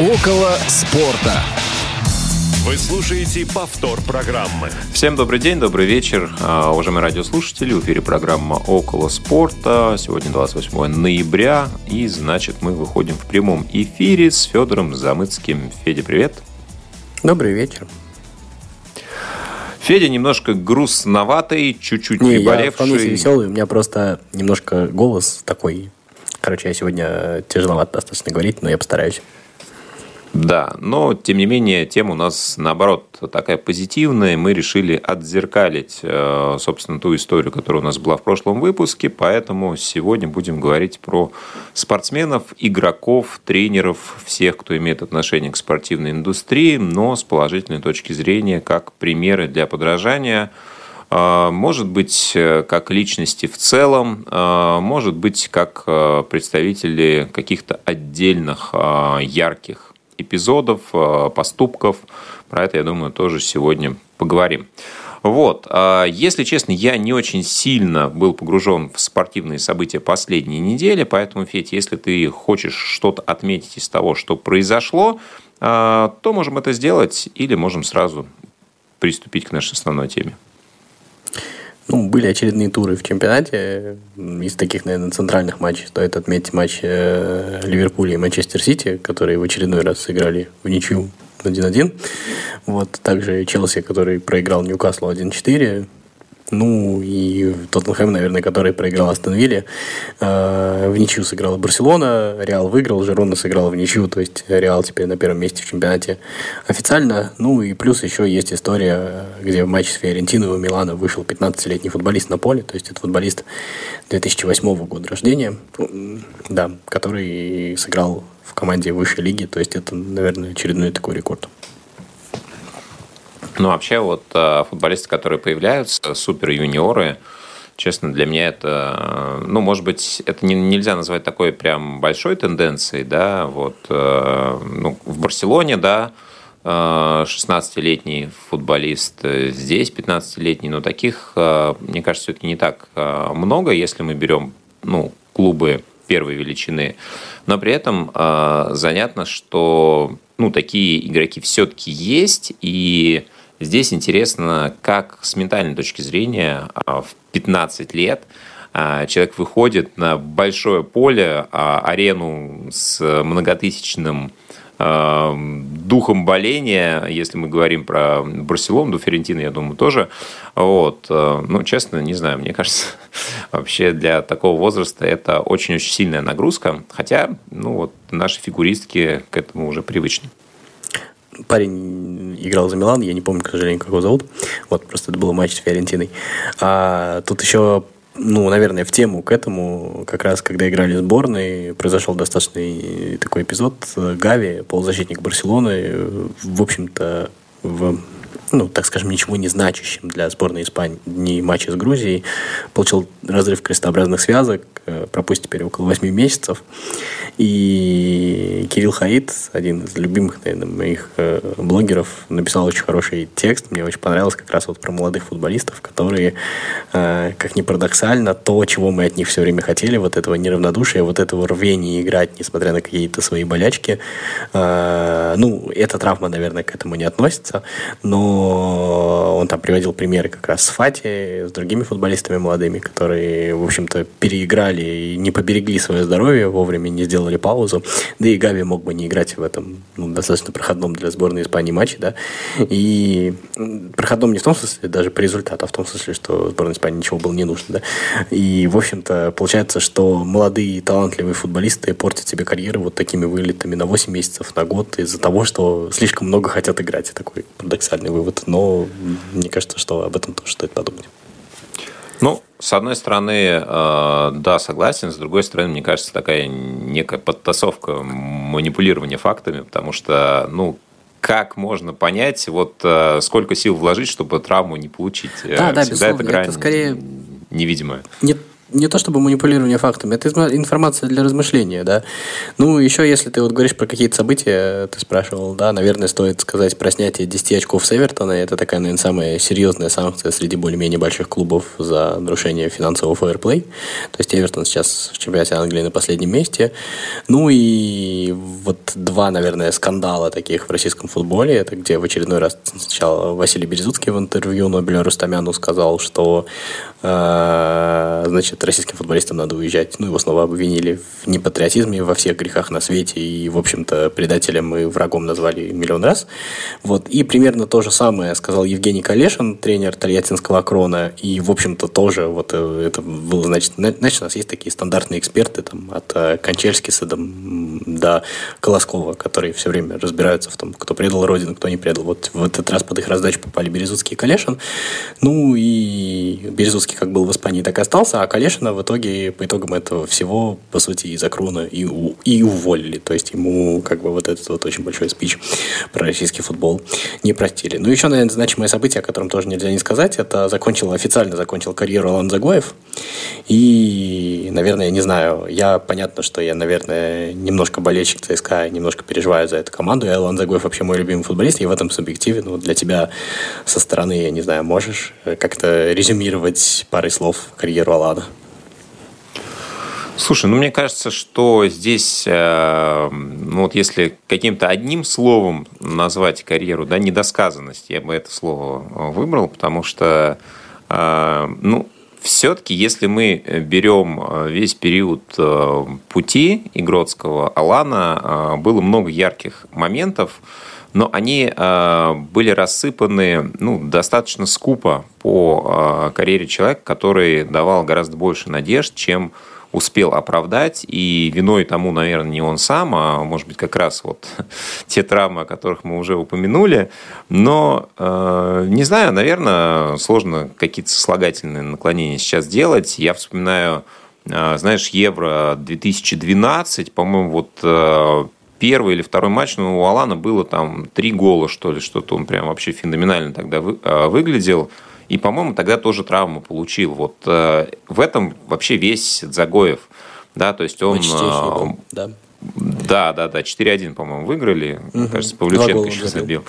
Около спорта. Вы слушаете повтор программы. Всем добрый день, добрый вечер, а, уважаемые радиослушатели. В эфире программа «Около спорта». Сегодня 28 ноября, и, значит, мы выходим в прямом эфире с Федором Замыцким. Федя, привет. Добрый вечер. Федя немножко грустноватый, чуть-чуть Не, приболевший. я вполне веселый, у меня просто немножко голос такой. Короче, я сегодня тяжеловато достаточно говорить, но я постараюсь. Да, но тем не менее тема у нас наоборот такая позитивная. Мы решили отзеркалить, э, собственно, ту историю, которая у нас была в прошлом выпуске, поэтому сегодня будем говорить про спортсменов, игроков, тренеров, всех, кто имеет отношение к спортивной индустрии, но с положительной точки зрения, как примеры для подражания э, может быть, э, как личности в целом, может быть, как представители каких-то отдельных ярких эпизодов, э, поступков. Про это, я думаю, тоже сегодня поговорим. Вот. А если честно, я не очень сильно был погружен в спортивные события последней недели, поэтому, Федь, если ты хочешь что-то отметить из того, что произошло, а, то можем это сделать или можем сразу приступить к нашей основной теме. Ну, были очередные туры в чемпионате. Из таких, наверное, центральных матчей стоит отметить матч э, Ливерпуля и Манчестер Сити, которые в очередной раз сыграли в ничью 1-1. Вот. Также Челси, который проиграл Ньюкаслу 1-4. Ну, и Тоттенхэм, наверное, который проиграл Астон Вилле. В ничью сыграла Барселона, Реал выиграл, Жерона сыграла в ничью, то есть Реал теперь на первом месте в чемпионате официально. Ну, и плюс еще есть история, где в матче с Фиорентино у Милана вышел 15-летний футболист на поле, то есть это футболист 2008 года рождения, да, который сыграл в команде высшей лиги, то есть это, наверное, очередной такой рекорд. Ну, вообще, вот э, футболисты, которые появляются, супер-юниоры, честно, для меня это, э, ну, может быть, это не, нельзя назвать такой прям большой тенденцией, да, вот, э, ну, в Барселоне, да, 16-летний футболист, здесь 15-летний, но таких, мне кажется, все-таки не так много, если мы берем, ну, клубы первой величины. Но при этом занятно, что, ну, такие игроки все-таки есть, и Здесь интересно, как с ментальной точки зрения а, в 15 лет а, человек выходит на большое поле, а, арену с многотысячным духом боления, если мы говорим про Барселону, Ферентина, я думаю, тоже. Вот. Ну, честно, не знаю, мне кажется, вообще для такого возраста это очень-очень сильная нагрузка. Хотя, ну, вот наши фигуристки к этому уже привычны парень играл за Милан, я не помню, к сожалению, как его зовут. Вот, просто это был матч с Фиорентиной. А тут еще ну, наверное, в тему к этому, как раз когда играли сборные, произошел достаточно такой эпизод. Гави, полузащитник Барселоны, в общем-то, в ну, так скажем, ничего не значащим для сборной Испании матче с Грузией. Получил разрыв крестообразных связок, э, пропустит теперь около 8 месяцев. И Кирилл Хаид, один из любимых, наверное, моих э, блогеров, написал очень хороший текст. Мне очень понравилось как раз вот про молодых футболистов, которые, э, как ни парадоксально, то, чего мы от них все время хотели, вот этого неравнодушия, вот этого рвения играть, несмотря на какие-то свои болячки. Ну, эта травма, наверное, к этому не относится, но он там приводил примеры как раз с Фати, с другими футболистами молодыми, которые, в общем-то, переиграли и не поберегли свое здоровье вовремя, не сделали паузу. Да и Гави мог бы не играть в этом ну, достаточно проходном для сборной Испании матче, да. И проходном не в том смысле даже по результату, а в том смысле, что сборной Испании ничего было не нужно, да. И, в общем-то, получается, что молодые талантливые футболисты портят себе карьеру вот такими вылетами на 8 месяцев, на год из-за того, что слишком много хотят играть. Такой парадоксальный вывод но мне кажется, что об этом тоже стоит подумать. Ну, с одной стороны, э, да, согласен, с другой стороны, мне кажется, такая некая подтасовка манипулирования фактами, потому что, ну, как можно понять, вот э, сколько сил вложить, чтобы травму не получить? Да, да, Всегда безусловно, это грань это скорее невидимая. Не не то чтобы манипулирование фактами, это информация для размышления, да. Ну, еще если ты вот говоришь про какие-то события, ты спрашивал, да, наверное, стоит сказать про снятие 10 очков с Эвертона. Это такая, наверное, самая серьезная санкция среди более-менее больших клубов за нарушение финансового фейерплей. То есть Эвертон сейчас в чемпионате Англии на последнем месте. Ну и вот два, наверное, скандала таких в российском футболе. Это где в очередной раз сначала Василий Березуцкий в интервью Нобелю Рустамяну сказал, что э, значит, российским футболистам надо уезжать. Ну, его снова обвинили в непатриотизме, во всех грехах на свете и, в общем-то, предателем и врагом назвали миллион раз. Вот. И примерно то же самое сказал Евгений Калешин, тренер Тольяттинского Крона. И, в общем-то, тоже вот э, это было, значит, значит, у нас есть такие стандартные эксперты там, от э, Кончельскиса до Колоскова, которые все время разбираются в том, кто предал Родину, кто не предал. Вот в этот раз под их раздачу попали Березутский и Калешин. Ну и Березутский как был в Испании, так и остался, а Калешина в итоге, по итогам этого всего, по сути, из-за Крона и, и уволили. То есть ему как бы вот этот вот очень большой спич про российский футбол не простили. Ну, еще, наверное, значимое событие, о котором тоже нельзя не сказать, это закончил, официально закончил карьеру Алан Загоев. И, наверное, я не знаю, я понятно, что я, наверное, немножко болельщик ЦСКА, немножко переживаю за эту команду. И Алан Загоев вообще мой любимый футболист, и в этом субъективе, ну, для тебя со стороны, я не знаю, можешь как-то резюмировать парой слов карьеру Алана? Слушай, ну мне кажется, что здесь, э, ну вот если каким-то одним словом назвать карьеру, да, недосказанность, я бы это слово э, выбрал, потому что, э, ну, все-таки, если мы берем весь период пути Игродского, Алана, было много ярких моментов, но они были рассыпаны ну, достаточно скупо по карьере человека, который давал гораздо больше надежд, чем успел оправдать, и виной тому, наверное, не он сам, а может быть как раз вот те травмы, о которых мы уже упомянули. Но, э, не знаю, наверное, сложно какие-то сослагательные наклонения сейчас делать. Я вспоминаю, э, знаешь, Евро 2012, по-моему, вот э, первый или второй матч, ну, у Алана было там три гола, что ли, что-то он прям вообще феноменально тогда вы, э, выглядел. И, по-моему, тогда тоже травму получил. Вот э, в этом вообще весь Загоев. Да, то есть он... Э, да. Да, да, да, 4-1, по-моему, выиграли. Угу. Кажется, Павлюченко еще забил.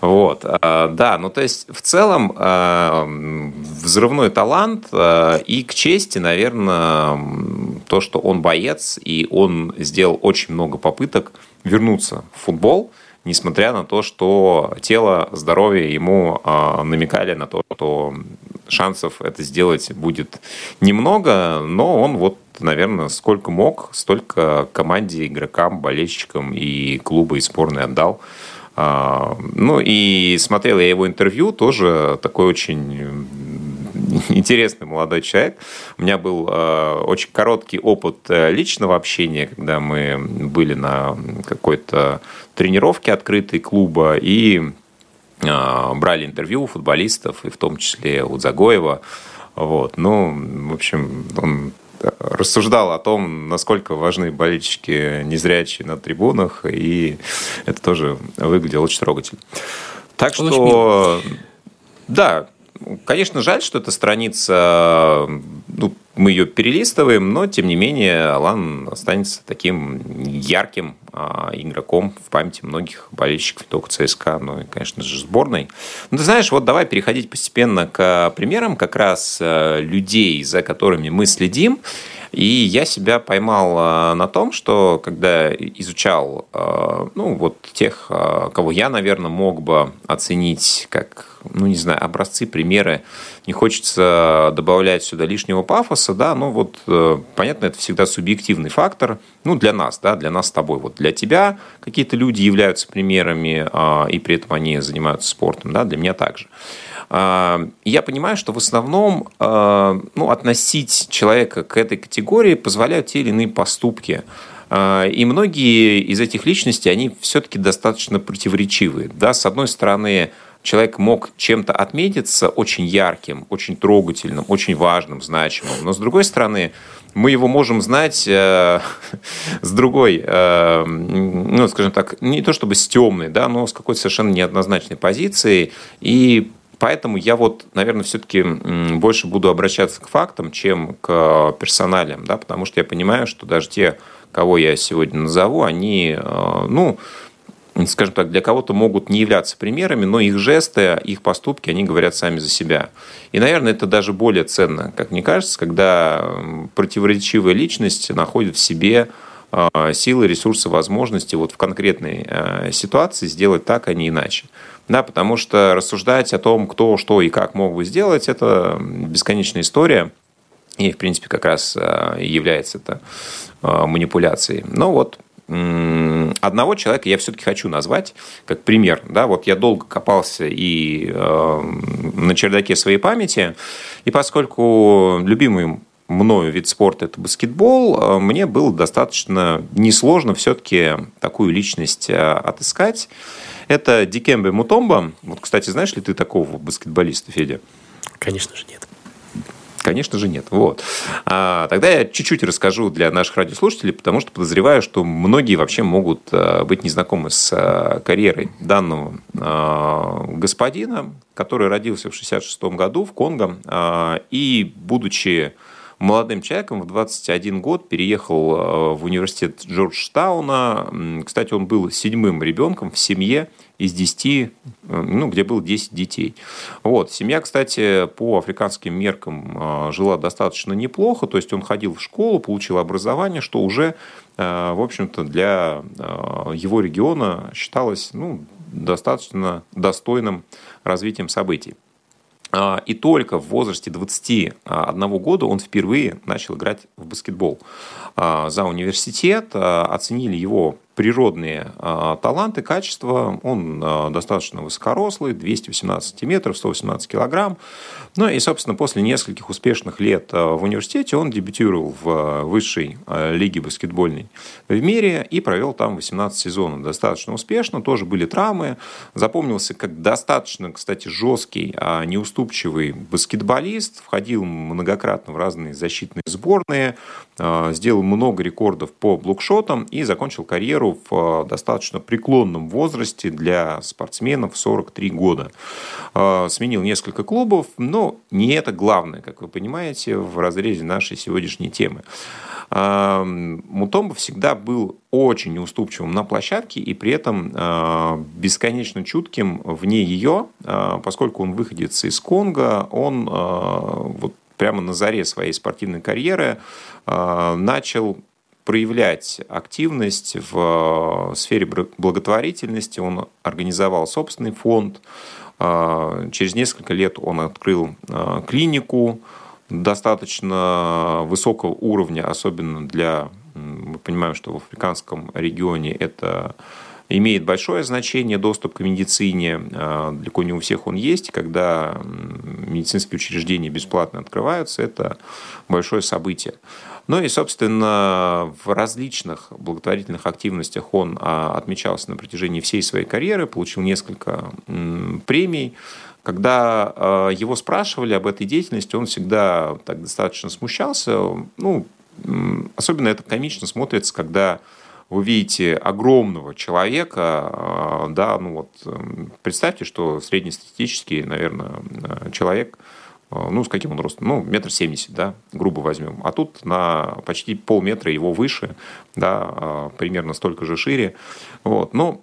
Вот, а, да, ну то есть в целом взрывной талант и к чести, наверное, то, что он боец и он сделал очень много попыток вернуться в футбол несмотря на то, что тело, здоровье ему э, намекали на то, что шансов это сделать будет немного, но он вот, наверное, сколько мог, столько команде, игрокам, болельщикам и клубу, и сборной отдал. А, ну и смотрел я его интервью, тоже такой очень интересный молодой человек. У меня был э, очень короткий опыт э, личного общения, когда мы были на какой-то тренировке открытой клуба и э, брали интервью у футболистов, и в том числе у Загоева. Вот. Ну, в общем, он рассуждал о том, насколько важны болельщики незрячие на трибунах, и это тоже выглядело очень трогательно. Так что, да, Конечно, жаль, что эта страница, ну, мы ее перелистываем, но, тем не менее, Алан останется таким ярким а, игроком в памяти многих болельщиков, не только ЦСКА, но и, конечно же, сборной. Ну, ты знаешь, вот давай переходить постепенно к примерам как раз э, людей, за которыми мы следим. И я себя поймал а, на том, что когда изучал а, ну, вот тех, а, кого я, наверное, мог бы оценить как, ну, не знаю, образцы, примеры, не хочется добавлять сюда лишнего пафоса, да, ну вот, э, понятно, это всегда субъективный фактор, ну, для нас, да, для нас с тобой. Вот для тебя какие-то люди являются примерами, и при этом они занимаются спортом, да, для меня также. Я понимаю, что в основном ну, относить человека к этой категории позволяют те или иные поступки. А, и многие из этих личностей, они все-таки достаточно противоречивые. Да, с одной стороны, человек мог чем-то отметиться очень ярким, очень трогательным, очень важным, значимым. Но с другой стороны, мы его можем знать э, с другой, э, ну, скажем так, не то чтобы с темной, да, но с какой-то совершенно неоднозначной позицией. И Поэтому я вот, наверное, все-таки больше буду обращаться к фактам, чем к персоналиям, да, потому что я понимаю, что даже те, кого я сегодня назову, они, э, ну, скажем так, для кого-то могут не являться примерами, но их жесты, их поступки, они говорят сами за себя. И, наверное, это даже более ценно, как мне кажется, когда противоречивая личность находит в себе э, силы, ресурсы, возможности вот в конкретной э, ситуации сделать так, а не иначе. Да, потому что рассуждать о том, кто, что и как мог бы сделать, это бесконечная история. И, в принципе, как раз э, является это манипуляцией. Но вот одного человека я все-таки хочу назвать как пример. Да, вот я долго копался и э, на чердаке своей памяти, и поскольку любимый мною вид спорта это баскетбол, э, мне было достаточно несложно все-таки такую личность э, отыскать. Это Дикембе Мутомба. Вот, кстати, знаешь ли ты такого баскетболиста, Федя? Конечно же, нет. Конечно же, нет. Вот. А, тогда я чуть-чуть расскажу для наших радиослушателей, потому что подозреваю, что многие вообще могут а, быть незнакомы с а, карьерой данного а, господина, который родился в 66 году в Конго и, будучи молодым человеком в 21 год переехал в университет Джорджтауна. Кстати, он был седьмым ребенком в семье из 10, э, ну, где было 10 детей. Вот. Семья, кстати, по африканским меркам э, жила достаточно неплохо, то есть он ходил в школу, получил образование, что уже, э, в общем-то, для его региона считалось ну, достаточно достойным развитием событий. А, и только в возрасте 21 года он впервые начал играть в баскетбол. А, за университет оценили его природные а, таланты, качества. Он а, достаточно высокорослый, 218 сантиметров, 118 килограмм. Ну и, собственно, после нескольких успешных лет а, в университете он дебютировал в высшей лиге баскетбольной в мире и провел там 18 сезонов. Достаточно успешно, тоже были травмы. Запомнился как достаточно, кстати, жесткий, неуступчивый баскетболист. Входил многократно в разные защитные сборные, сделал много рекордов по блокшотам и закончил карьеру в э, достаточно преклонном возрасте для спортсменов 43 года. Э, сменил несколько клубов, но не это главное, как вы понимаете, в разрезе нашей сегодняшней темы. Э, Мутомба всегда был очень неуступчивым на площадке и при этом бесконечно чутким вне ее, поскольку он выходец из Конго, он вот прямо на заре своей спортивной карьеры начал проявлять активность в э, сфере благотворительности. Он организовал собственный фонд. Э, через несколько лет он открыл э, клинику достаточно высокого уровня, особенно для, мы понимаем, что в африканском регионе это имеет большое значение доступ к медицине. Далеко не у всех он есть. Когда медицинские учреждения бесплатно открываются, это большое событие. Ну и, собственно, в различных благотворительных активностях он а, отмечался на протяжении всей своей карьеры, получил несколько премий. Когда а, его спрашивали об этой деятельности, он всегда так достаточно смущался. Ну, особенно это комично смотрится, когда вы видите огромного человека, а, да, ну вот представьте, что среднестатистический, наверное, человек ну, с каким он ростом? Ну, метр семьдесят, да, грубо возьмем. А тут на почти полметра его выше, да, э, примерно столько же шире. Вот. Но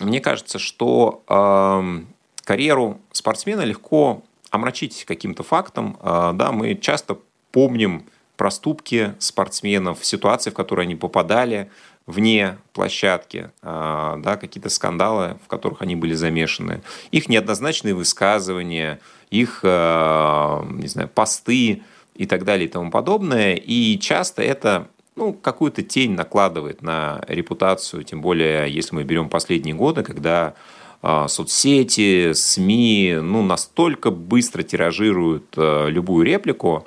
мне кажется, что э, карьеру спортсмена легко омрачить каким-то фактом. Э, да, мы часто помним проступки спортсменов, ситуации, в которые они попадали, вне площадки, а, да, какие-то скандалы, в которых они были замешаны, их неоднозначные высказывания, их, а, не знаю, посты и так далее и тому подобное. И часто это ну, какую-то тень накладывает на репутацию, тем более, если мы берем последние годы, когда соцсети, СМИ ну, настолько быстро тиражируют любую реплику,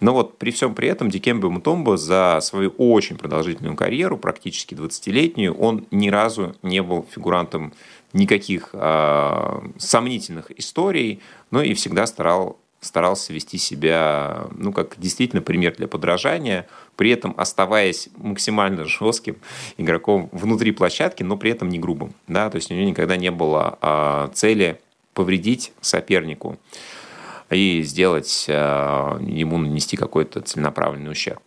но вот при всем при этом Дикембе Мутомбо за свою очень продолжительную карьеру, практически 20-летнюю, он ни разу не был фигурантом никаких э, сомнительных историй, но и всегда старал, старался вести себя, ну, как действительно пример для подражания, при этом оставаясь максимально жестким игроком внутри площадки, но при этом не грубым. Да? То есть у него никогда не было э, цели повредить сопернику и сделать ему нанести какой-то целенаправленный ущерб.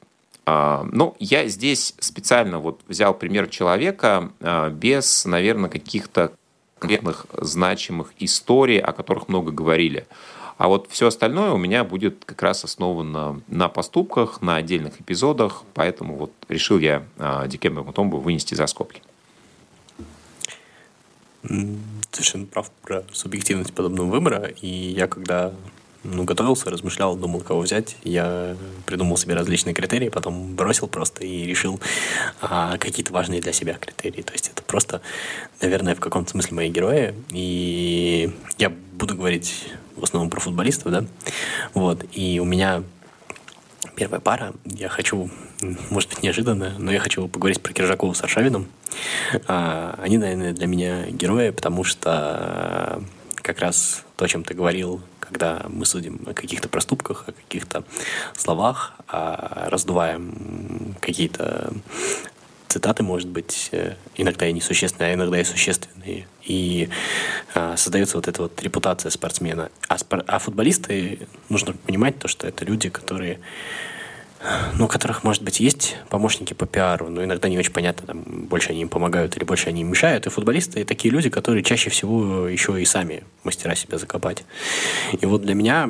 Ну, я здесь специально вот взял пример человека без, наверное, каких-то конкретных значимых историй, о которых много говорили. А вот все остальное у меня будет как раз основано на поступках, на отдельных эпизодах, поэтому вот решил я Дикембер Мутомбу вынести за скобки. Совершенно прав про субъективность подобного выбора. И я когда ну, готовился, размышлял, думал, кого взять. Я придумал себе различные критерии, потом бросил просто и решил а, какие-то важные для себя критерии. То есть это просто, наверное, в каком-то смысле мои герои. И я буду говорить в основном про футболистов, да. Вот. И у меня первая пара. Я хочу, может быть, неожиданно, но я хочу поговорить про Киржакова с Аршавином. А, они, наверное, для меня герои, потому что как раз то, о чем ты говорил, когда мы судим о каких-то проступках, о каких-то словах, а раздуваем какие-то цитаты, может быть, э, иногда и несущественные, а иногда и существенные. И э, создается вот эта вот репутация спортсмена. А, спор- а футболисты, нужно понимать то, что это люди, которые ну, у которых, может быть, есть помощники по пиару, но иногда не очень понятно, там, больше они им помогают или больше они им мешают. И футболисты такие люди, которые чаще всего еще и сами мастера себя закопать. И вот для меня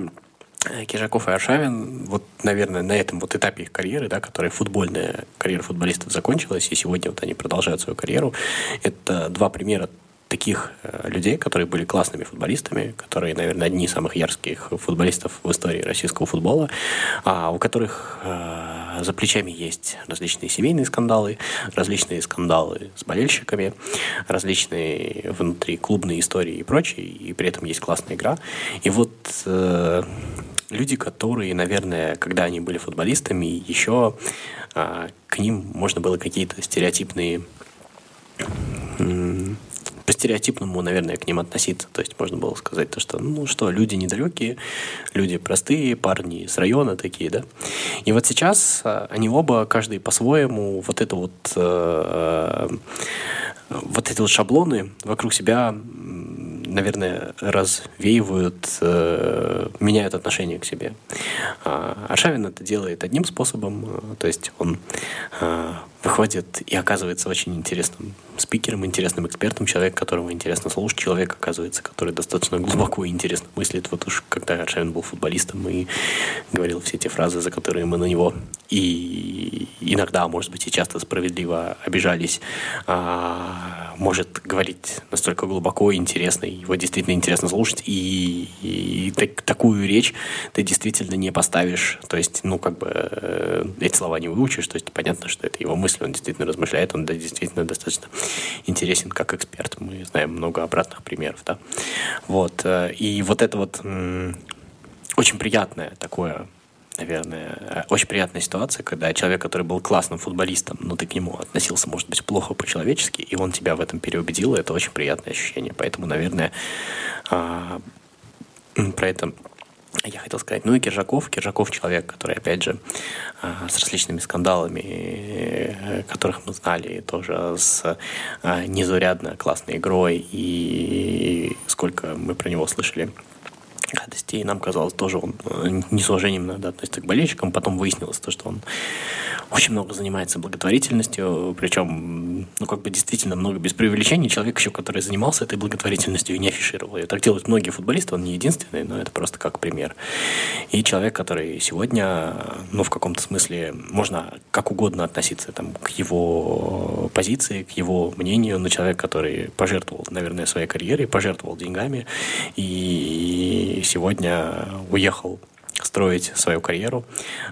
э, Кижаков и Аршавин, вот, наверное, на этом вот этапе их карьеры, да, которая футбольная карьера футболистов закончилась, и сегодня вот они продолжают свою карьеру, это два примера таких э, людей, которые были классными футболистами, которые, наверное, одни из самых ярких футболистов в истории российского футбола, а у которых э, за плечами есть различные семейные скандалы, различные скандалы с болельщиками, различные внутриклубные истории и прочее, и при этом есть классная игра. И вот э, люди, которые, наверное, когда они были футболистами, еще э, к ним можно было какие-то стереотипные по-стереотипному, наверное, к ним относиться. То есть можно было сказать то, что, ну что, люди недалекие, люди простые, парни с района такие, да. И вот сейчас а, они оба, каждый по-своему, вот это вот, э, вот эти вот шаблоны вокруг себя наверное, развеивают, э, меняют отношение к себе. А Аршавин это делает одним способом, э, то есть он э, выходит и оказывается очень интересным спикером, интересным экспертом, человек, которого интересно слушать, человек, оказывается, который достаточно глубоко и интересно мыслит. Вот уж когда Аршавин был футболистом и говорил все те фразы, за которые мы на него и иногда, может быть, и часто справедливо обижались, а, может говорить настолько глубоко и интересно, его действительно интересно слушать, и, и так, такую речь ты действительно не поставишь, то есть, ну, как бы, эти слова не выучишь, то есть понятно, что это его мысль, он действительно размышляет, он да, действительно достаточно интересен как эксперт, мы знаем много обратных примеров, да, вот, э, и вот это вот очень приятное такое наверное, э, очень приятная ситуация, когда человек, который был классным футболистом, но ты к нему относился, может быть, плохо по-человечески, и он тебя в этом переубедил, это очень приятное ощущение. Поэтому, наверное, а, про это я хотел сказать. Ну и Киржаков. Киржаков человек, который, опять же, а, с различными скандалами, э, которых мы знали, тоже с а, незаурядно классной игрой, и сколько мы про него слышали гадостей. И нам казалось тоже, он э, не с уважением надо относиться к болельщикам. Потом выяснилось то, что он очень много занимается благотворительностью, причем, ну, как бы действительно много без преувеличений. Человек еще, который занимался этой благотворительностью и не афишировал ее. Так делают многие футболисты, он не единственный, но это просто как пример. И человек, который сегодня, ну, в каком-то смысле, можно как угодно относиться там, к его позиции, к его мнению, но человек, который пожертвовал, наверное, своей карьерой, пожертвовал деньгами и сегодня уехал строить свою карьеру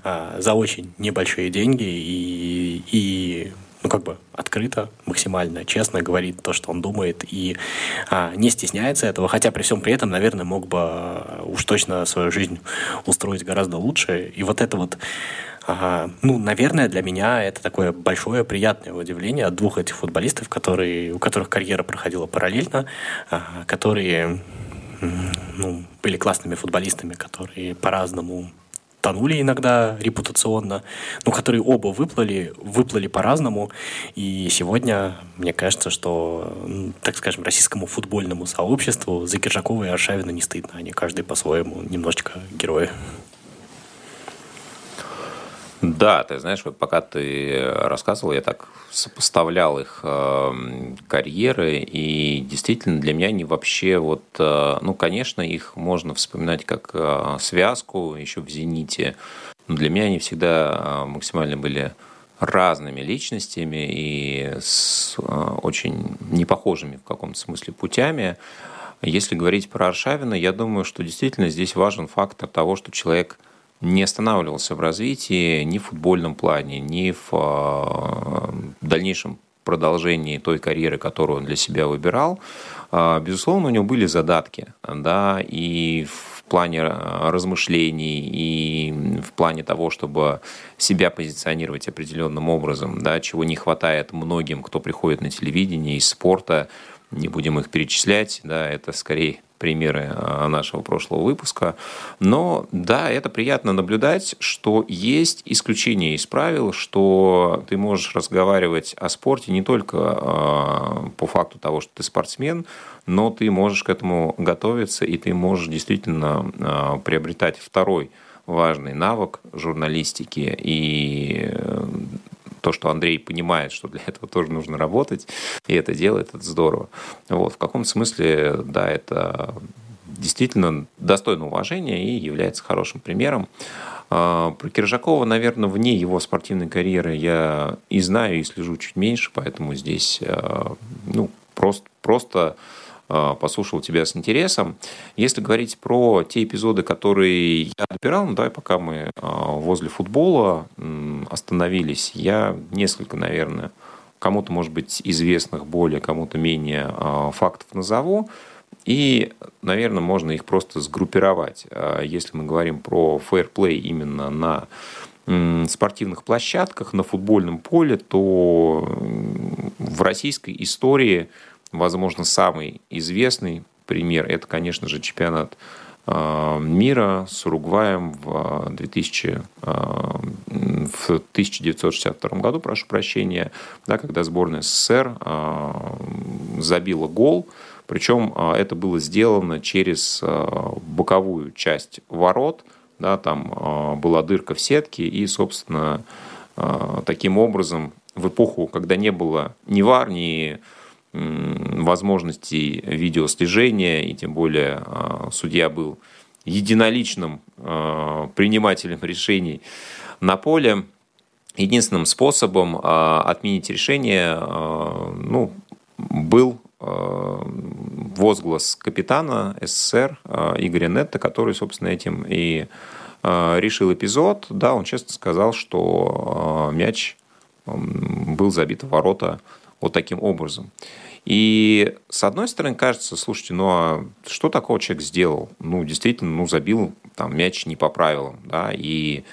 а, за очень небольшие деньги и, и ну, как бы открыто, максимально честно говорит то, что он думает, и а, не стесняется этого, хотя при всем при этом, наверное, мог бы а, уж точно свою жизнь устроить гораздо лучше. И вот это вот, а, ну, наверное, для меня это такое большое приятное удивление от двух этих футболистов, которые, у которых карьера проходила параллельно, а, которые ну, были классными футболистами, которые по-разному тонули иногда репутационно, но которые оба выплыли, выплыли по-разному. И сегодня, мне кажется, что, так скажем, российскому футбольному сообществу за Киржакова и Аршавина не стыдно. Они каждый по-своему немножечко герои. Да, ты знаешь, вот пока ты рассказывал, я так сопоставлял их э, карьеры, и действительно для меня они вообще вот, э, ну, конечно, их можно вспоминать как э, связку еще в «Зените», но для меня они всегда э, максимально были разными личностями и с э, очень непохожими в каком-то смысле путями. Если говорить про Аршавина, я думаю, что действительно здесь важен фактор того, что человек – не останавливался в развитии ни в футбольном плане, ни в а, дальнейшем продолжении той карьеры, которую он для себя выбирал. А, безусловно, у него были задатки, да, и в плане размышлений, и в плане того, чтобы себя позиционировать определенным образом, да, чего не хватает многим, кто приходит на телевидение из спорта, не будем их перечислять, да, это скорее примеры а, нашего прошлого выпуска. Но да, это приятно наблюдать, что есть исключения из правил, что ты можешь разговаривать о спорте не только а, по факту того, что ты спортсмен, но ты можешь к этому готовиться, и ты можешь действительно а, приобретать второй важный навык журналистики и то, что Андрей понимает, что для этого тоже нужно работать, и это делает, это здорово. Вот, в каком смысле, да, это действительно достойно уважения и является хорошим примером. А, про Киржакова, наверное, вне его спортивной карьеры я и знаю, и слежу чуть меньше, поэтому здесь а, ну, просто, просто послушал тебя с интересом. Если говорить про те эпизоды, которые я добирал, ну давай пока мы а, возле футбола остановились, я несколько, наверное, кому-то, может быть, известных более, кому-то менее а, фактов назову. И, наверное, можно их просто сгруппировать. Если мы говорим про фейерплей именно на спортивных площадках, на футбольном поле, то в российской истории возможно, самый известный пример – это, конечно же, чемпионат а, мира с Уругваем в, 2000, а, в 1962 году, прошу прощения, да, когда сборная СССР забила гол, причем это было сделано через боковую часть ворот, да, там была дырка в сетке, и, собственно, таким образом в эпоху, когда не было ни ВАР, ни возможностей видеослежения, и тем более а, судья был единоличным а, принимателем решений на поле. Единственным способом а, отменить решение ну, был возглас капитана СССР Игоря Нетта, который, собственно, этим и решил эпизод. Да, он честно сказал, что мяч был забит в ворота вот таким образом. И с одной стороны кажется, слушайте, ну а что такого человек сделал? Ну, действительно, ну, забил там мяч не по правилам, да, и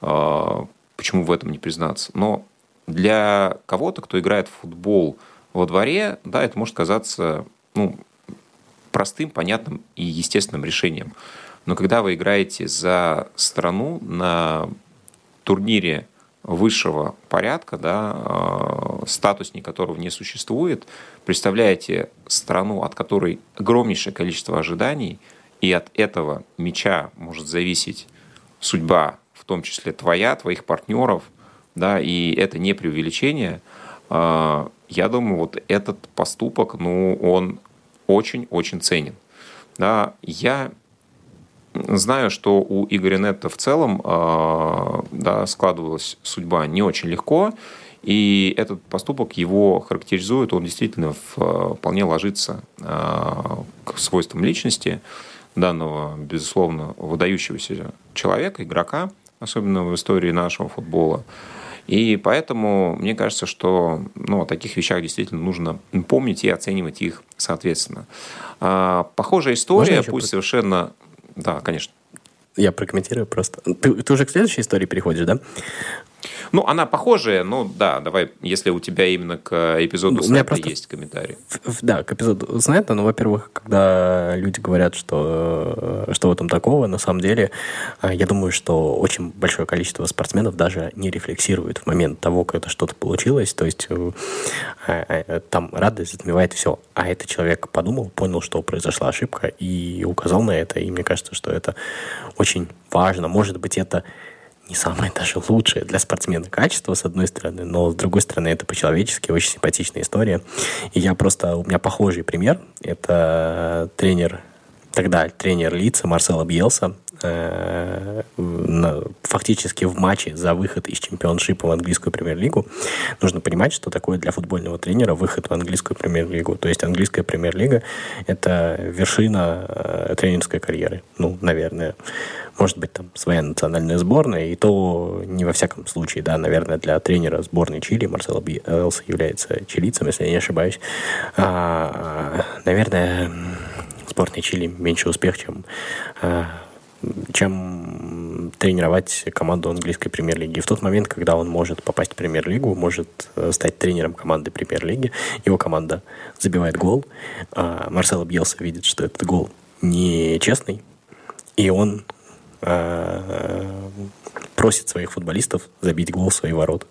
э, почему в этом не признаться? Но для кого-то, кто играет в футбол во дворе, да, это может казаться, ну, простым, понятным и естественным решением. Но когда вы играете за страну на турнире высшего порядка, да, э, статусник которого не существует, представляете страну, от которой огромнейшее количество ожиданий, и от этого меча может зависеть судьба, в том числе твоя, твоих партнеров, да, и это не преувеличение, э, я думаю, вот этот поступок, ну, он очень-очень ценен. Да, я Знаю, что у Игоря Нетта в целом а, да, складывалась судьба не очень легко, и этот поступок его характеризует, он действительно вполне ложится а, к свойствам личности данного, безусловно, выдающегося человека, игрока, особенно в истории нашего футбола. И поэтому мне кажется, что ну, о таких вещах действительно нужно помнить и оценивать их соответственно. А, похожая история, пусть совершенно да, конечно. Я прокомментирую просто. Ты, ты уже к следующей истории переходишь, да? Ну, она похожая, но да, давай, если у тебя именно к эпизоду У меня Снайпа просто- есть комментарий. Да, к эпизоду Снайпа, ну, во-первых, когда люди говорят, что, э, что в этом такого, на самом деле, э, я думаю, что очень большое количество спортсменов даже не рефлексирует в момент того, когда что-то получилось, то есть э, э, э, там радость затмевает все. А этот человек подумал, понял, что произошла ошибка и указал на это, и мне кажется, что это очень важно. Может быть, это не самое даже лучшее для спортсмена качество, с одной стороны, но с другой стороны, это по-человечески очень симпатичная история. И я просто, у меня похожий пример. Это тренер, тогда тренер лица Марсела Бьелса, э, на- фактически в матче за выход из чемпионшипа в английскую премьер-лигу. Нужно понимать, что такое для футбольного тренера выход в английскую премьер-лигу. То есть английская премьер-лига – это вершина э, тренерской карьеры. Ну, наверное. Может быть, там своя национальная сборная, и то не во всяком случае, да, наверное, для тренера сборной Чили Марсела Бьелса является чилийцем, если я не ошибаюсь. А, наверное, сборной Чили меньше успех, чем чем тренировать команду английской премьер-лиги. В тот момент, когда он может попасть в премьер-лигу, может э, стать тренером команды премьер-лиги, его команда забивает гол, а Марсело Бьелса видит, что этот гол нечестный, и он просит своих футболистов забить гол в свои ворота.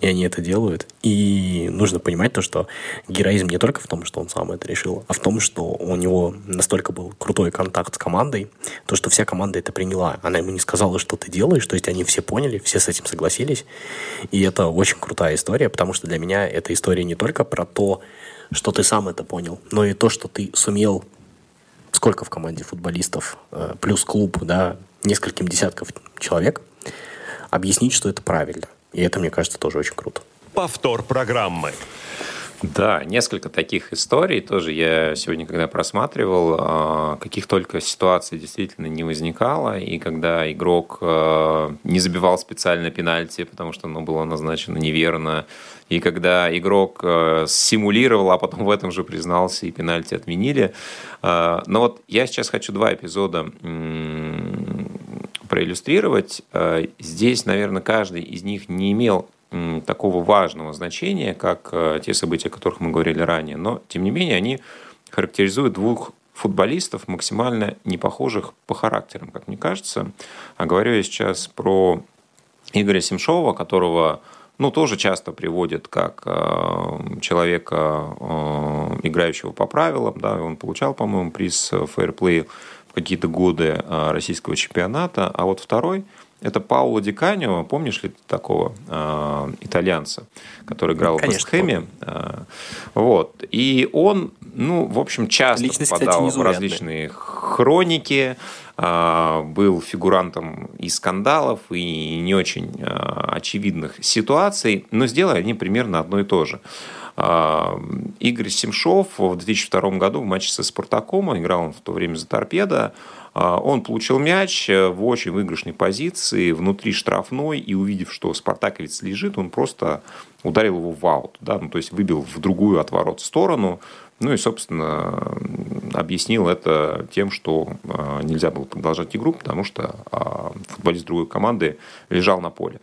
И они это делают. И нужно понимать то, что героизм не только в том, что он сам это решил, а в том, что у него настолько был крутой контакт с командой, то, что вся команда это приняла. Она ему не сказала, что ты делаешь, то есть они все поняли, все с этим согласились. И это очень крутая история, потому что для меня эта история не только про то, что ты сам это понял, но и то, что ты сумел сколько в команде футболистов, э, плюс клуб, да, нескольким десятков человек, объяснить, что это правильно. И это, мне кажется, тоже очень круто. Повтор программы. Да, несколько таких историй тоже я сегодня, когда просматривал, а, каких только ситуаций действительно не возникало, и когда игрок а, не забивал специально пенальти, потому что оно было назначено неверно, и когда игрок а, симулировал, а потом в этом же признался, и пенальти отменили. Но вот я сейчас хочу два эпизода проиллюстрировать. А, Здесь, наверное, каждый из них не имел такого важного значения, как э, те события, о которых мы говорили ранее. Но, тем не менее, они характеризуют двух футболистов, максимально не похожих по характерам, как мне кажется. А говорю я сейчас про Игоря Семшова, которого ну, тоже часто приводят как э, человека, э, играющего по правилам. Да, он получал, по-моему, приз фейерплей в какие-то годы э, российского чемпионата. А вот второй – это Пауло Ди Каньо. Помнишь ли ты такого э, итальянца, который играл Конечно, в Вестхэме? Э, вот. И он, ну, в общем, часто Личность, кстати, попадал в незаурядная. различные хроники, а, был фигурантом и скандалов, и не очень а, очевидных ситуаций, но сделали они примерно одно и то же. А, Игорь Семшов в 2002 году в матче со «Спартаком», играл он в то время за «Торпедо», а, он получил мяч в очень выигрышной позиции внутри штрафной, и увидев, что спартаковец лежит, он просто ударил его в аут, да, ну, то есть выбил в другую от ворот сторону, ну и, собственно, объяснил это тем, что э, нельзя было продолжать игру, потому что э, футболист другой команды лежал на поле.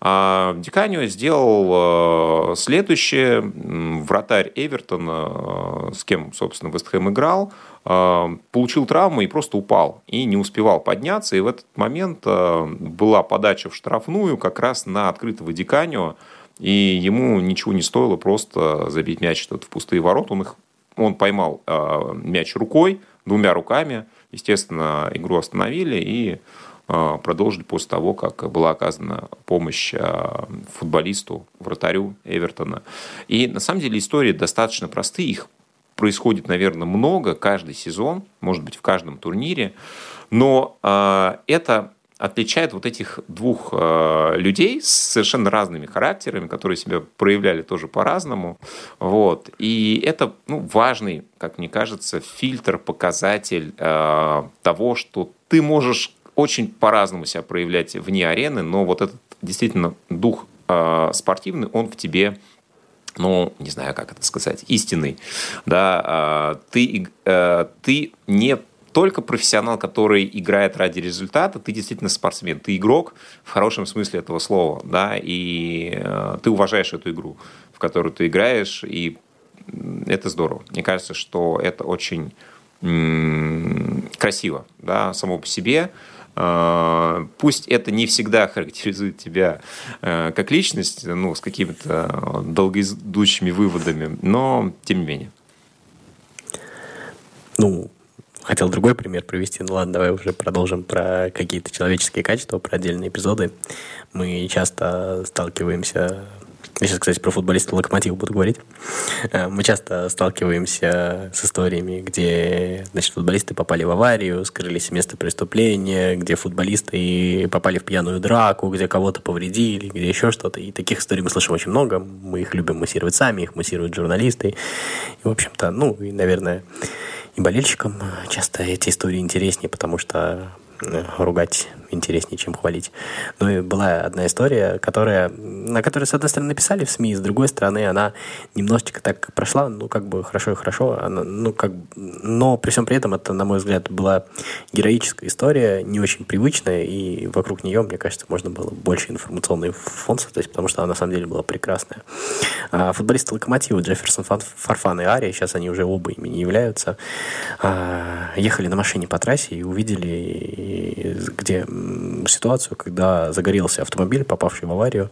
А Диканио сделал э, следующее. Вратарь Эвертона, э, с кем, собственно, Вестхэм играл, получил травму и просто упал. И не успевал подняться. И в этот момент была подача в штрафную как раз на открытого Диканио. И ему ничего не стоило просто забить мяч этот в пустые ворота. Он, их, он поймал э, мяч рукой, двумя руками. Естественно, игру остановили и э, продолжили после того, как была оказана помощь э, футболисту, вратарю Эвертона. И на самом деле истории достаточно простые. Их происходит, наверное, много каждый сезон, может быть, в каждом турнире. Но э, это отличает вот этих двух э, людей с совершенно разными характерами, которые себя проявляли тоже по-разному. Вот. И это ну, важный, как мне кажется, фильтр, показатель э, того, что ты можешь очень по-разному себя проявлять вне арены, но вот этот действительно дух э, спортивный, он в тебе ну, не знаю, как это сказать, истинный, да, а, ты, э, ты не только профессионал, который играет ради результата, ты действительно спортсмен, ты игрок в хорошем смысле этого слова, да, и э, ты уважаешь эту игру, в которую ты играешь, и это здорово. Мне кажется, что это очень красиво, да, само по себе. Э, пусть это не всегда характеризует тебя э, как личность, ну, с какими-то долгоидущими выводами, но тем не менее. Ну, хотел другой пример привести. Ну ладно, давай уже продолжим про какие-то человеческие качества, про отдельные эпизоды. Мы часто сталкиваемся я сейчас, кстати, про футболиста Локомотива буду говорить. Э, мы часто сталкиваемся с историями, где значит, футболисты попали в аварию, скрылись с места преступления, где футболисты попали в пьяную драку, где кого-то повредили, где еще что-то. И таких историй мы слышим очень много. Мы их любим массировать сами, их массируют журналисты. И, в общем-то, ну, и, наверное, и болельщикам часто эти истории интереснее, потому что э, ругать интереснее, чем хвалить. Ну и была одна история, которая, на которой, с одной стороны, написали в СМИ, с другой стороны, она немножечко так прошла, ну, как бы хорошо и хорошо, она, ну, как, но при всем при этом это, на мой взгляд, была героическая история, не очень привычная, и вокруг нее, мне кажется, можно было больше информационный фон создать, потому что она, на самом деле, была прекрасная. А футболисты Локомотива Джефферсон Фарфан и Ария, сейчас они уже оба ими не являются, а, ехали на машине по трассе и увидели, где ситуацию, когда загорелся автомобиль, попавший в аварию,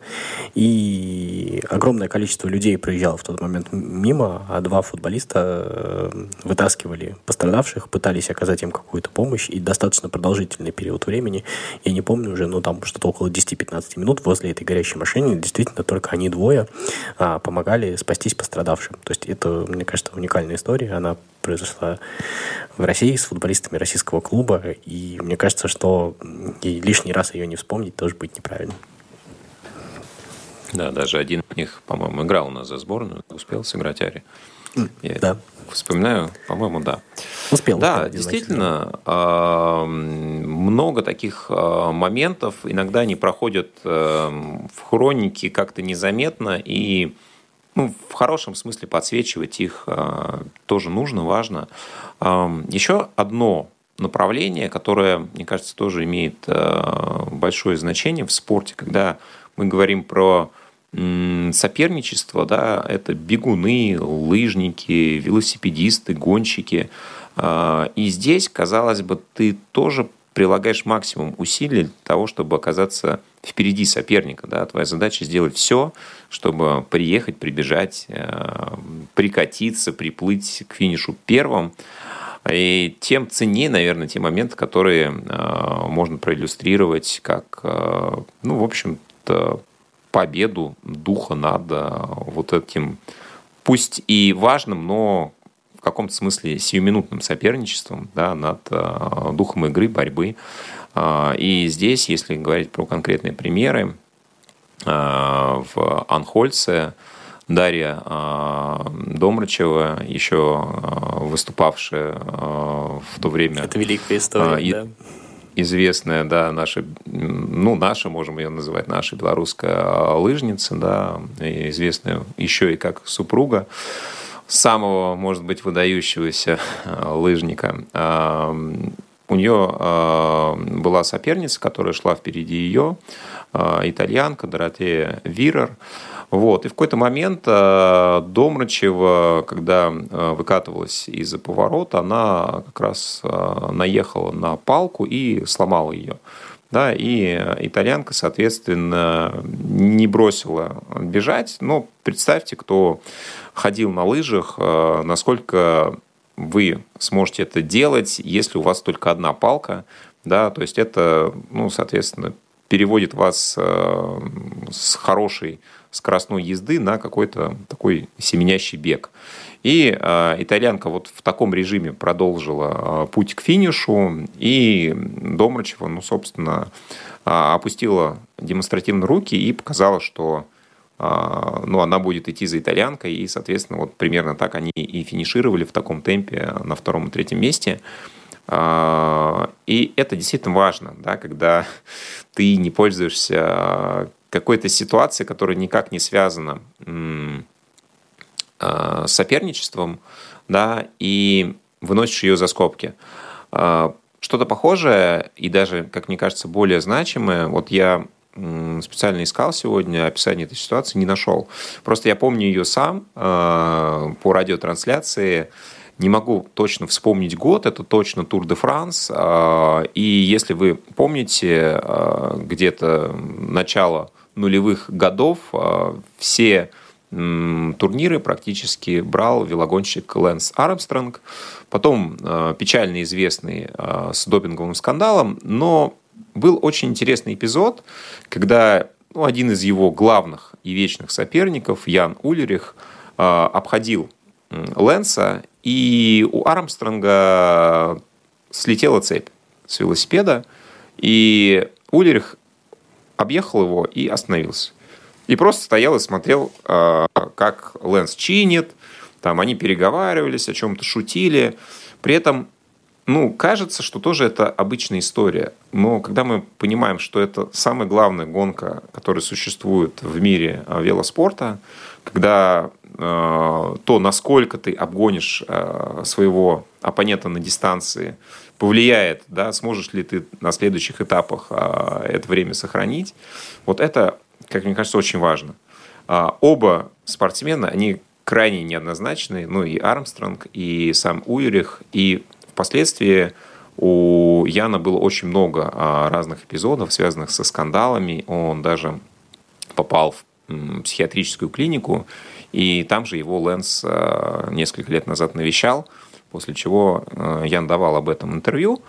и огромное количество людей проезжало в тот момент мимо, а два футболиста э, вытаскивали пострадавших, пытались оказать им какую-то помощь, и достаточно продолжительный период времени, я не помню уже, но там что-то около 10-15 минут возле этой горящей машины, действительно только они двое а, помогали спастись пострадавшим. То есть это, мне кажется, уникальная история, она произошла в России с футболистами российского клуба, и мне кажется, что и лишний раз ее не вспомнить тоже будет неправильно. Да, даже один из них, по-моему, играл у нас за сборную, успел сыграть Ари. Я да. Вспоминаю, по-моему, да. Успел. Да, действительно, много таких а, моментов. Иногда они проходят а, в хронике как-то незаметно, и ну, в хорошем смысле подсвечивать их тоже нужно, важно. Еще одно направление, которое, мне кажется, тоже имеет э, большое значение в спорте, когда мы говорим про соперничество, да, это бегуны, лыжники, велосипедисты, гонщики. Э, и здесь, казалось бы, ты тоже прилагаешь максимум усилий для того, чтобы оказаться впереди соперника. Да? Твоя задача сделать все, чтобы приехать, прибежать, э, прикатиться, приплыть к финишу первым. И тем ценнее, наверное, те моменты, которые э, можно проиллюстрировать как, э, ну, в общем-то, победу духа над вот этим, пусть и важным, но в каком-то смысле сиюминутным соперничеством да, над духом игры, борьбы. И здесь, если говорить про конкретные примеры, в Анхольце Дарья а, Домрачева, еще а, выступавшая а, в то время. Это великая история, и, да? Известная, да, наша, ну, наша, можем ее называть, наша белорусская лыжница, да, известная еще и как супруга самого, может быть, выдающегося лыжника. У нее была соперница, которая шла впереди ее, итальянка Доротея Вирер. Вот. И в какой-то момент э, Домрачева, когда э, выкатывалась из-за поворота, она как раз э, наехала на палку и сломала ее. Да, и итальянка, соответственно, не бросила бежать. Но представьте, кто ходил на лыжах, насколько вы сможете это делать, если у вас только одна палка. Да, то есть это, ну, соответственно, переводит вас с хорошей скоростной езды на какой-то такой семенящий бег. И э, итальянка вот в таком режиме продолжила э, путь к финишу, и Домрачева, ну, собственно, э, опустила демонстративно руки и показала, что э, ну, она будет идти за итальянкой, и, соответственно, вот примерно так они и финишировали в таком темпе на втором и третьем месте. И это действительно важно, да, когда ты не пользуешься какой-то ситуации, которая никак не связана а, с соперничеством, да, и выносишь ее за скобки. Что-то похожее и даже, как мне кажется, более значимое. Вот я специально искал сегодня описание этой ситуации, не нашел. Просто я помню ее сам по радиотрансляции. Не могу точно вспомнить год, это точно Тур де Франс. И если вы помните, где-то начало нулевых годов все турниры практически брал велогонщик Лэнс Армстронг. Потом э, печально известный э, с допинговым скандалом, но был очень интересный эпизод, когда ну, один из его главных и вечных соперников, Ян Улерих, э, обходил Лэнса, и у Армстронга слетела цепь с велосипеда, и Улерих объехал его и остановился. И просто стоял и смотрел, а, как Лэнс чинит, там они переговаривались, о чем-то шутили. При этом, ну, кажется, что тоже это обычная история. Но когда мы понимаем, что это самая главная гонка, которая существует в мире а, велоспорта, когда э, то, насколько ты обгонишь э, своего оппонента на дистанции, повлияет, да, сможешь ли ты на следующих этапах э, это время сохранить. Вот это как мне кажется, очень важно. А, оба спортсмена, они крайне неоднозначные, ну и Армстронг, и сам Уирих, и впоследствии у Яна было очень много а, разных эпизодов, связанных со скандалами. Он даже попал в психиатрическую клинику, и там же его Лэнс а, несколько лет назад навещал, после чего Ян давал об этом интервью.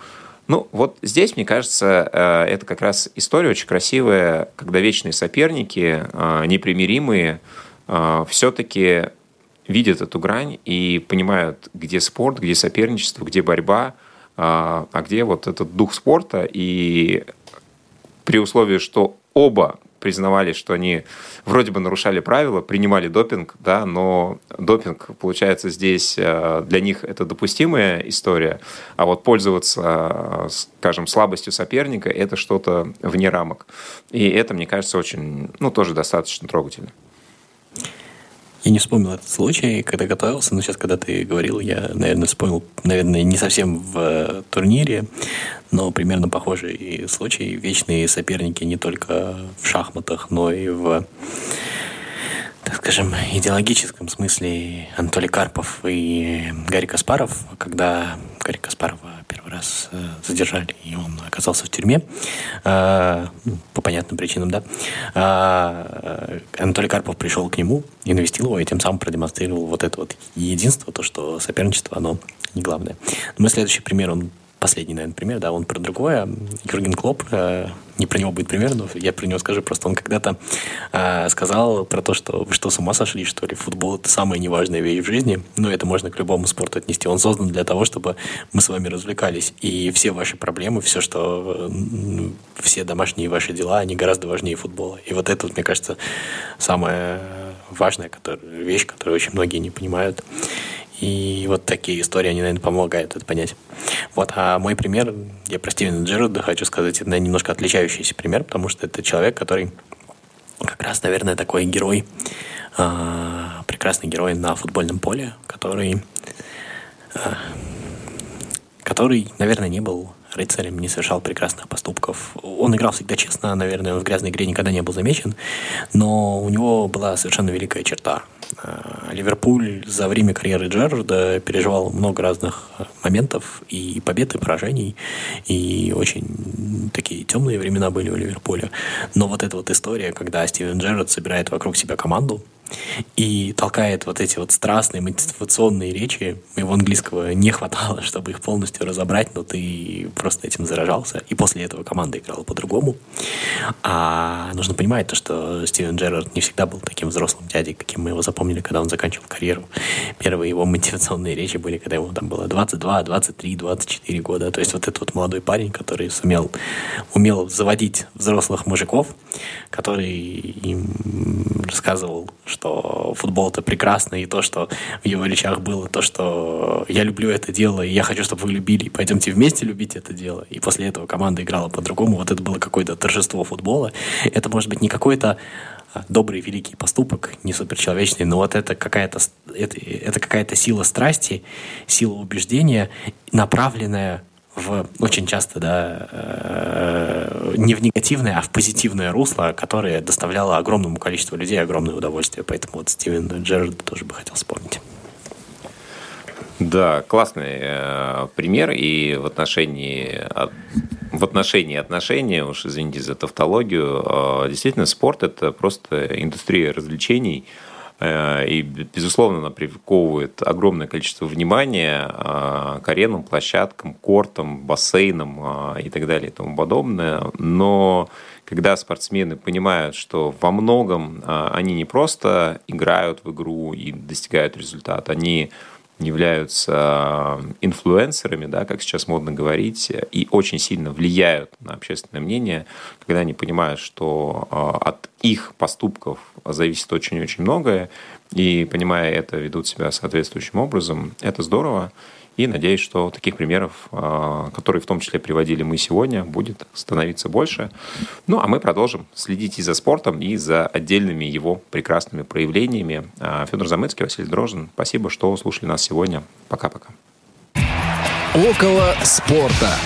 Ну, вот здесь, мне кажется, это как раз история очень красивая, когда вечные соперники, непримиримые, все-таки видят эту грань и понимают, где спорт, где соперничество, где борьба, а где вот этот дух спорта. И при условии, что оба признавали, что они вроде бы нарушали правила, принимали допинг, да, но допинг, получается, здесь э, для них это допустимая история, а вот пользоваться, скажем, слабостью соперника – это что-то вне рамок. И это, мне кажется, очень, ну, тоже достаточно трогательно. Я не вспомнил этот случай, когда готовился, но сейчас, когда ты говорил, я, наверное, вспомнил, наверное, не совсем в э, турнире, но примерно похожий случай. Вечные соперники не только в шахматах, но и в так скажем, идеологическом смысле Анатолий Карпов и Гарри Каспаров, когда Гарри Каспарова первый раз э, задержали, и он оказался в тюрьме, э, ну, по понятным причинам, да, э, Анатолий Карпов пришел к нему и навестил его, и тем самым продемонстрировал вот это вот единство, то, что соперничество, оно не главное. Но следующий пример, он последний, наверное, пример, да, он про другое. Юрген Клоп, э, не про него будет пример, но я про него скажу, просто он когда-то э, сказал про то, что вы что, с ума сошли, что ли, футбол это самая неважная вещь в жизни, но это можно к любому спорту отнести. Он создан для того, чтобы мы с вами развлекались, и все ваши проблемы, все, что, э, все домашние ваши дела, они гораздо важнее футбола. И вот это, вот, мне кажется, самая важная которая, вещь, которую очень многие не понимают. И вот такие истории, они, наверное, помогают это понять. Вот, а мой пример, я про Стивена Джерарда хочу сказать, это немножко отличающийся пример, потому что это человек, который как раз, наверное, такой герой, э, прекрасный герой на футбольном поле, который, э, который, наверное, не был рыцарем, не совершал прекрасных поступков. Он играл всегда честно, наверное, он в грязной игре никогда не был замечен, но у него была совершенно великая черта. Ливерпуль за время карьеры Джерарда переживал много разных моментов, и побед, и поражений, и очень такие темные времена были у Ливерпуля. Но вот эта вот история, когда Стивен Джерард собирает вокруг себя команду, и толкает вот эти вот страстные мотивационные речи. Его английского не хватало, чтобы их полностью разобрать, но ты просто этим заражался. И после этого команда играла по-другому. А нужно понимать то, что Стивен Джерард не всегда был таким взрослым дядей, каким мы его запомнили, когда он заканчивал карьеру. Первые его мотивационные речи были, когда ему там было 22, 23, 24 года. То есть вот этот вот молодой парень, который сумел, умел заводить взрослых мужиков, который им рассказывал, что что футбол это прекрасно, и то, что в его речах было, то, что я люблю это дело, и я хочу, чтобы вы любили, и пойдемте вместе любить это дело. И после этого команда играла по-другому. Вот это было какое-то торжество футбола. Это может быть не какой-то а, добрый великий поступок, не суперчеловечный, но вот это какая-то это, это какая-то сила страсти, сила убеждения, направленная в очень часто, да, э, не в негативное, а в позитивное русло, которое доставляло огромному количеству людей огромное удовольствие. Поэтому вот Стивен Джерарда тоже бы хотел вспомнить. Да, классный э, пример и в отношении в отношении отношения, уж извините за тавтологию, э, действительно спорт это просто индустрия развлечений, и, безусловно, она приковывает огромное количество внимания э, к аренам, площадкам, кортам, бассейнам э, и так далее и тому подобное. Но когда спортсмены понимают, что во многом они не просто играют в игру и достигают результата, они являются инфлюенсерами, да, как сейчас модно говорить, и очень сильно влияют на общественное мнение, когда они понимают, что от их поступков зависит очень-очень многое, и, понимая это, ведут себя соответствующим образом. Это здорово. И надеюсь, что таких примеров, а, которые в том числе приводили мы сегодня, будет становиться больше. Ну, а мы продолжим следить и за спортом, и за отдельными его прекрасными проявлениями. А, Федор Замыцкий, Василий Дрожжин, спасибо, что слушали нас сегодня. Пока-пока. Около спорта.